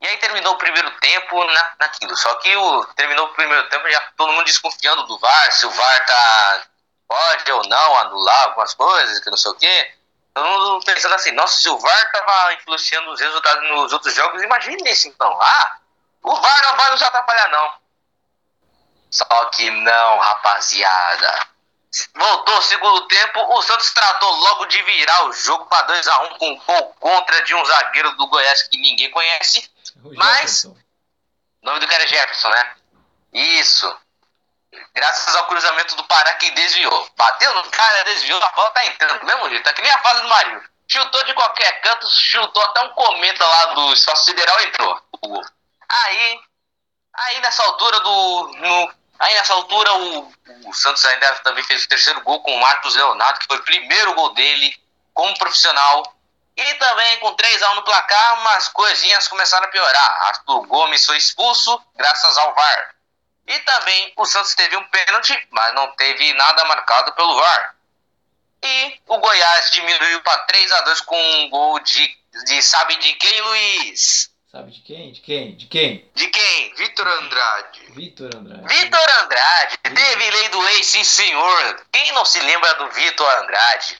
E aí terminou o primeiro tempo na, naquilo. Só que o, terminou o primeiro tempo já todo mundo desconfiando do VAR, se o VAR tá, pode ou não anular algumas coisas, que não sei o quê. Todo mundo pensando assim, nossa, se o VAR estava influenciando os resultados nos outros jogos, imagine isso então. Ah, o VAR não vai nos atrapalhar não. Só que não, rapaziada. Voltou o segundo tempo, o Santos tratou logo de virar o jogo para 2 a 1 um, com um gol contra de um zagueiro do Goiás que ninguém conhece. Mas. O nome do cara é Jefferson, né? Isso graças ao cruzamento do Pará que desviou. Bateu no cara, desviou, a bola tá entrando, do mesmo jeito, tá que nem a fase do Marinho. Chutou de qualquer canto, chutou até um cometa lá do espaço sideral entrou. Aí, aí nessa altura do. No, aí nessa altura o, o Santos ainda também fez o terceiro gol com o Marcos Leonardo, que foi o primeiro gol dele como profissional. E também com 3x1 no placar, umas coisinhas começaram a piorar. Arthur Gomes foi expulso graças ao VAR. E também o Santos teve um pênalti, mas não teve nada marcado pelo VAR. E o Goiás diminuiu para 3 a 2 com um gol de, de sabe de quem, Luiz? Sabe de quem? De quem? De quem? De quem? Vitor Andrade. Vitor Andrade. Vitor Andrade. Teve lei do ex, sim senhor. Quem não se lembra do Vitor Andrade?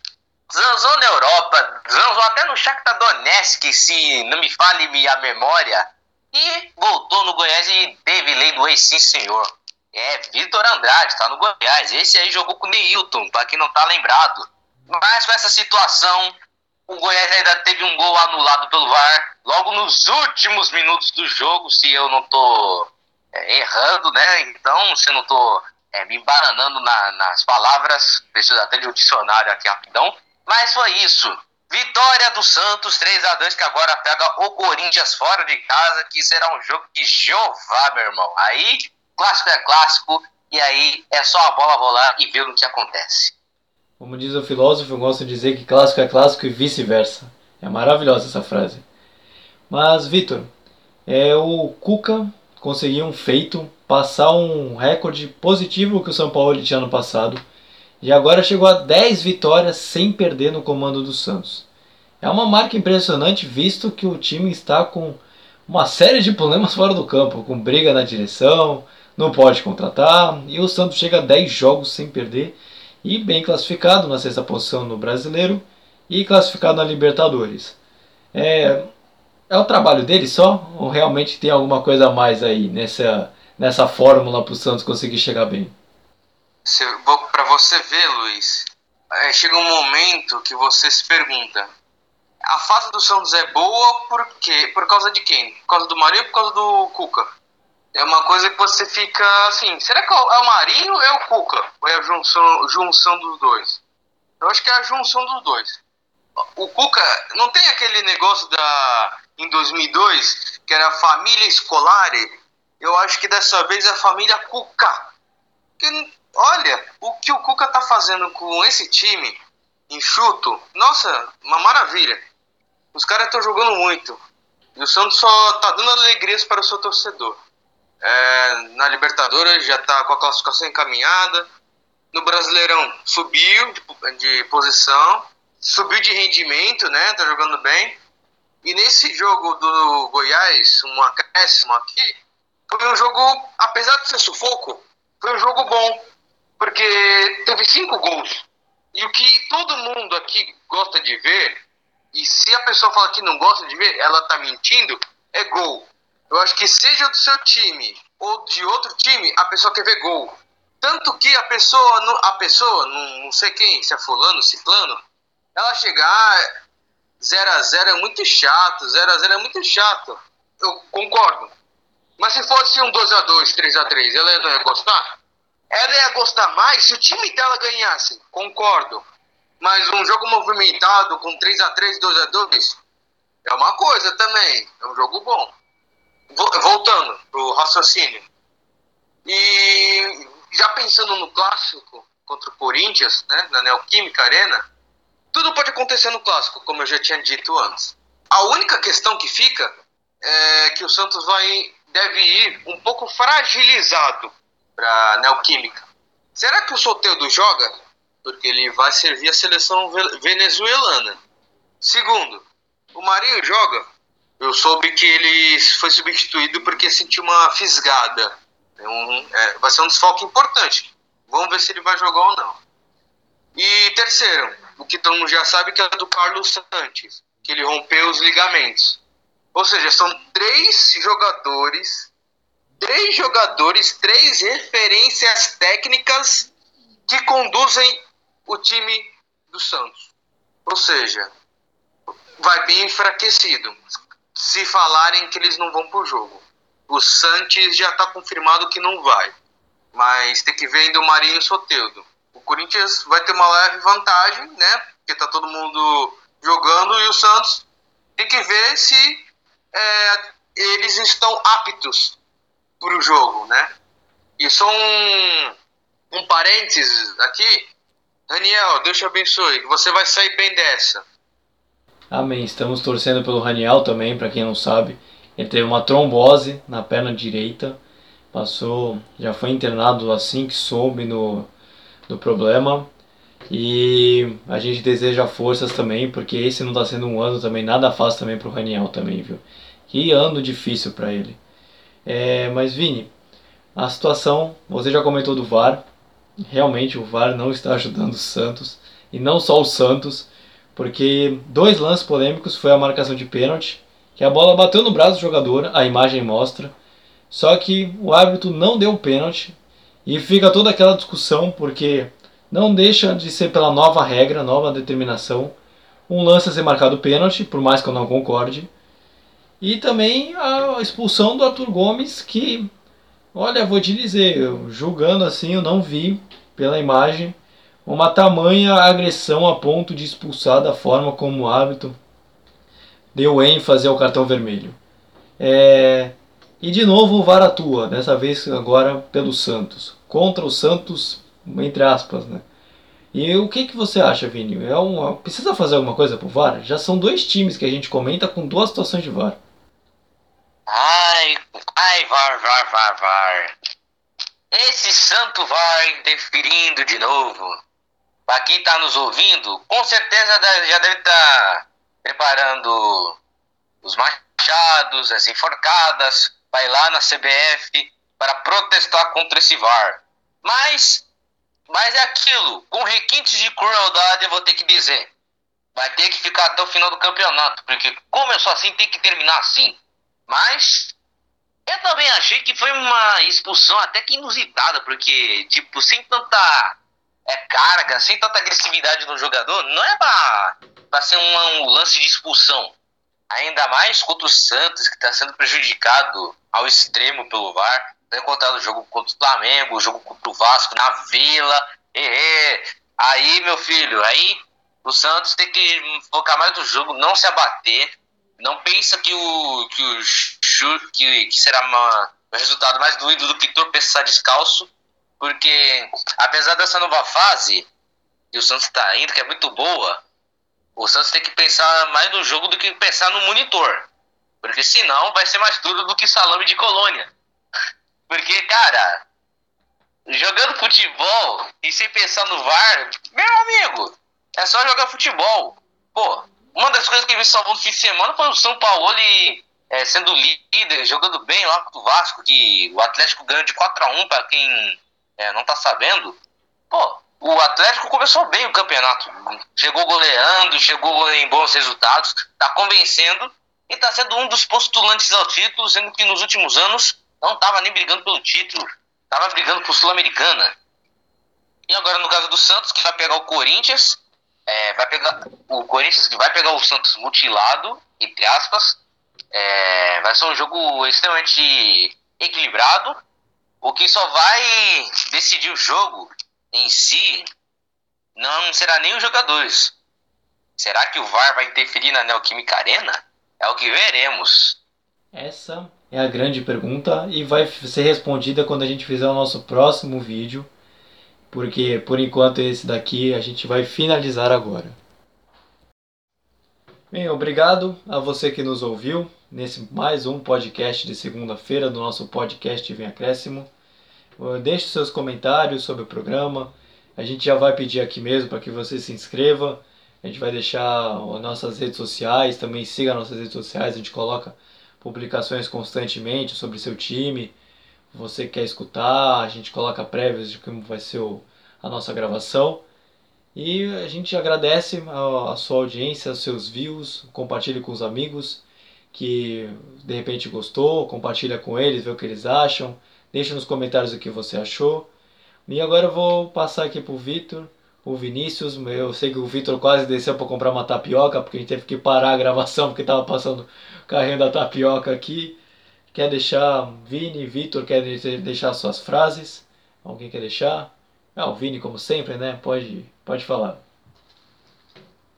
Zanzou na Europa, zanzou até no Shakhtar Donetsk, se não me fale a memória. E voltou no Goiás e teve lei do ex, sim senhor. É, Vitor Andrade, tá no Goiás. Esse aí jogou com o Neilton, pra quem não tá lembrado. Mas com essa situação, o Goiás ainda teve um gol anulado pelo VAR, logo nos últimos minutos do jogo, se eu não tô é, errando, né? Então, se eu não tô é, me embaranando na, nas palavras, preciso até de um dicionário aqui rapidão. Mas foi isso. Vitória do Santos 3 a 2 que agora pega o Corinthians fora de casa, que será um jogo de Jeová, meu irmão. Aí, clássico é clássico, e aí é só a bola rolar e ver o que acontece. Como diz o filósofo, eu gosto de dizer que clássico é clássico e vice-versa. É maravilhosa essa frase. Mas, Vitor, é, o Cuca conseguiu um feito, passar um recorde positivo que o São Paulo tinha no passado e agora chegou a 10 vitórias sem perder no comando do Santos. É uma marca impressionante visto que o time está com uma série de problemas fora do campo, com briga na direção, não pode contratar, e o Santos chega a 10 jogos sem perder e bem classificado na sexta posição no Brasileiro e classificado na Libertadores. É, é o trabalho dele só? Ou realmente tem alguma coisa a mais aí nessa, nessa fórmula para o Santos conseguir chegar bem? Para você ver, Luiz, é, chega um momento que você se pergunta: a fase do Santos é boa por quê? Por causa de quem? Por causa do Marinho ou por causa do Cuca? É uma coisa que você fica assim: será que é o Marinho ou é o Cuca? Ou é a junção, junção dos dois? Eu acho que é a junção dos dois. O Cuca não tem aquele negócio da em 2002 que era família escolar eu acho que dessa vez é a família Cuca. Olha, o que o Cuca tá fazendo com esse time enxuto, nossa, uma maravilha. Os caras estão jogando muito. E o Santos só tá dando alegrias para o seu torcedor. É, na Libertadores já tá com a classificação encaminhada. No Brasileirão subiu de, de posição, subiu de rendimento, né? Tá jogando bem. E nesse jogo do Goiás, um acréscimo aqui, foi um jogo, apesar de ser sufoco, foi um jogo bom. Porque teve cinco gols. E o que todo mundo aqui gosta de ver, e se a pessoa fala que não gosta de ver, ela tá mentindo, é gol. Eu acho que seja do seu time ou de outro time, a pessoa quer ver gol. Tanto que a pessoa, a pessoa, não sei quem, se é fulano, ciclano, ela chegar 0 a 0 é muito chato, 0 a 0 é muito chato. Eu concordo. Mas se fosse um 2 a 2, 3 a 3, ela não ia gostar? Ela ia gostar mais se o time dela ganhasse. Concordo. Mas um jogo movimentado com 3 a 3, 2 a 2 é uma coisa também. É um jogo bom. Voltando pro raciocínio. E já pensando no clássico contra o Corinthians, né, na Neoquímica Arena, tudo pode acontecer no clássico, como eu já tinha dito antes. A única questão que fica é que o Santos vai deve ir um pouco fragilizado para Neoquímica. Será que o Soteldo joga? Porque ele vai servir a seleção venezuelana. Segundo, o Marinho joga. Eu soube que ele foi substituído porque sentiu uma fisgada. É um, é, vai ser um desfalque importante. Vamos ver se ele vai jogar ou não. E terceiro, o que todo mundo já sabe que é do Carlos Santos, que ele rompeu os ligamentos. Ou seja, são três jogadores, três jogadores, três referências técnicas que conduzem o time do Santos. Ou seja, vai bem enfraquecido. Se falarem que eles não vão pro jogo. O Santos já está confirmado que não vai. Mas tem que ver ainda o Marinho Soteudo. O Corinthians vai ter uma leve vantagem, né? Porque tá todo mundo jogando e o Santos tem que ver se é, eles estão aptos para o jogo, né? E só um, um parênteses aqui. Daniel, Deus te abençoe, você vai sair bem dessa. Amém. Estamos torcendo pelo Raniel também, para quem não sabe. Ele teve uma trombose na perna direita. Passou, já foi internado assim que soube no, do problema. E a gente deseja forças também, porque esse não está sendo um ano também nada fácil também para o Raniel também, viu? Que ano difícil para ele. É, mas Vini, a situação, você já comentou do VAR. Realmente o VAR não está ajudando o Santos e não só o Santos, porque dois lances polêmicos foi a marcação de pênalti, que a bola bateu no braço do jogador, a imagem mostra. Só que o árbitro não deu o pênalti e fica toda aquela discussão porque não deixa de ser pela nova regra, nova determinação, um lance a ser marcado pênalti, por mais que eu não concorde. E também a expulsão do Arthur Gomes, que, olha, vou te dizer, eu, julgando assim, eu não vi pela imagem uma tamanha agressão a ponto de expulsar da forma como o árbitro deu ênfase ao cartão vermelho. É... E de novo o VAR atua, dessa vez agora pelo Santos. Contra o Santos entre aspas, né? E o que, que você acha, Vini? É uma, precisa fazer alguma coisa pro VAR? Já são dois times que a gente comenta com duas situações de VAR. Ai, ai, VAR, VAR, VAR, VAR. Esse santo VAR interferindo de novo. Pra quem tá nos ouvindo, com certeza já deve estar tá preparando os machados, as enforcadas, vai lá na CBF para protestar contra esse VAR. Mas mas é aquilo, com requintes de crueldade eu vou ter que dizer. Vai ter que ficar até o final do campeonato, porque começou assim, tem que terminar assim. Mas eu também achei que foi uma expulsão até que inusitada, porque, tipo, sem tanta é, carga, sem tanta agressividade no jogador, não é pra, pra ser um, um lance de expulsão. Ainda mais contra o Santos, que está sendo prejudicado ao extremo pelo VAR ter contado o jogo contra o Flamengo, o jogo contra o Vasco na Vila. Aí, meu filho, aí o Santos tem que focar mais no jogo, não se abater. Não pensa que o que, o, que, que será uma, o resultado mais doído do que tropeçar descalço, porque apesar dessa nova fase que o Santos está indo, que é muito boa, o Santos tem que pensar mais no jogo do que pensar no monitor. Porque senão vai ser mais duro do que salame de colônia. Porque, cara, jogando futebol e sem pensar no VAR, meu amigo, é só jogar futebol. Pô, uma das coisas que me salvou no fim de semana foi o São Paulo é, sendo líder, jogando bem lá com o Vasco, que o Atlético ganhou de 4 a 1 para quem é, não tá sabendo. Pô, o Atlético começou bem o campeonato. Chegou goleando, chegou em bons resultados, tá convencendo e tá sendo um dos postulantes ao título, sendo que nos últimos anos não tava nem brigando pelo título, tava brigando por Sul-Americana. E agora no caso do Santos, que vai pegar o Corinthians, é, vai pegar o Corinthians que vai pegar o Santos mutilado, entre aspas. É, vai ser um jogo extremamente equilibrado. O que só vai decidir o jogo em si não será nem os jogadores. Será que o VAR vai interferir na Neoquímica Arena? É o que veremos. Essa é a grande pergunta e vai ser respondida quando a gente fizer o nosso próximo vídeo, porque por enquanto esse daqui a gente vai finalizar agora. Bem, obrigado a você que nos ouviu nesse mais um podcast de segunda-feira do nosso podcast Vem Acréscimo. Deixe seus comentários sobre o programa. A gente já vai pedir aqui mesmo para que você se inscreva. A gente vai deixar nossas redes sociais, também siga nossas redes sociais, a gente coloca publicações constantemente sobre seu time. Você quer escutar, a gente coloca prévias de como vai ser o, a nossa gravação. E a gente agradece a, a sua audiência, os seus views, compartilhe com os amigos que de repente gostou, compartilha com eles, vê o que eles acham. Deixa nos comentários o que você achou. E agora eu vou passar aqui pro Vitor, o Vinícius. Eu sei que o Vitor quase desceu para comprar uma tapioca, porque a gente teve que parar a gravação porque estava passando o carrinho da tapioca aqui. Quer deixar, Vini, Vitor, quer deixar suas frases? Alguém quer deixar? Ah, o Vini, como sempre, né? Pode, pode falar.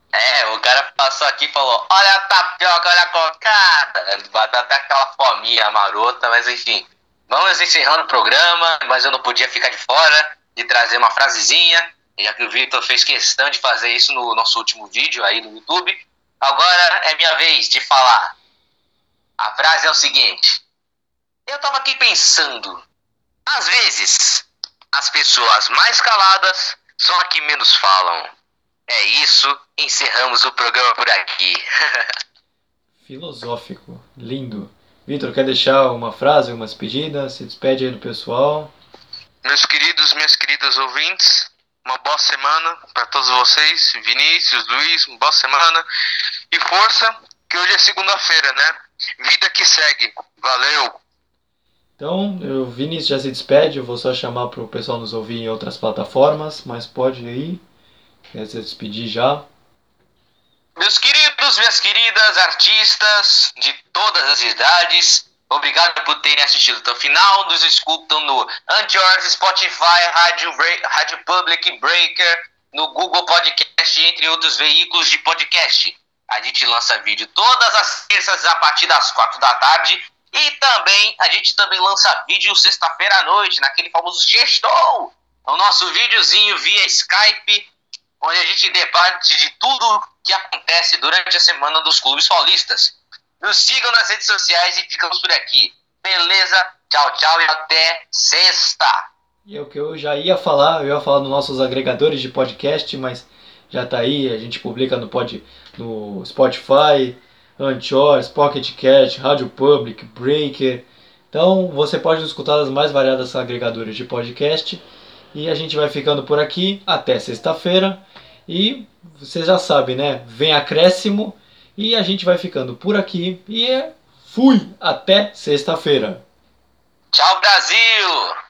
É, o cara passou aqui e falou: Olha a tapioca, olha a cocada. Bateu até aquela fominha marota, mas enfim. Vamos encerrando o programa, mas eu não podia ficar de fora de trazer uma frasezinha, já que o Victor fez questão de fazer isso no nosso último vídeo aí no YouTube. Agora é minha vez de falar. A frase é o seguinte: Eu tava aqui pensando, às vezes as pessoas mais caladas são as que menos falam. É isso, encerramos o programa por aqui. Filosófico, lindo. Vitor, quer deixar uma frase, uma despedida? Se despede aí do pessoal. Meus queridos, minhas queridas ouvintes, uma boa semana para todos vocês. Vinícius, Luiz, uma boa semana. E força, que hoje é segunda-feira, né? Vida que segue. Valeu! Então, o Vinícius já se despede. Eu vou só chamar para o pessoal nos ouvir em outras plataformas, mas pode ir. Quer se despedir já. Meus queridos, minhas queridas artistas de todas as idades, obrigado por terem assistido até o final. Nos escutam no Anchor, Spotify, Rádio, Rádio Public, Breaker, no Google Podcast, entre outros veículos de podcast. A gente lança vídeo todas as terças a partir das quatro da tarde. E também, a gente também lança vídeo sexta-feira à noite, naquele famoso Sextou! O nosso videozinho via Skype onde a gente debate de tudo que acontece durante a semana dos clubes paulistas. Nos sigam nas redes sociais e ficamos por aqui. Beleza? Tchau, tchau e até sexta! E é o que eu já ia falar, eu ia falar dos nossos agregadores de podcast, mas já tá aí, a gente publica no, pod, no Spotify, Anchor, Pocket Cast, Rádio Public, Breaker. Então você pode escutar as mais variadas agregadores de podcast. E a gente vai ficando por aqui até sexta-feira. E você já sabe, né? Vem acréscimo e a gente vai ficando por aqui. E fui! Até sexta-feira. Tchau, Brasil!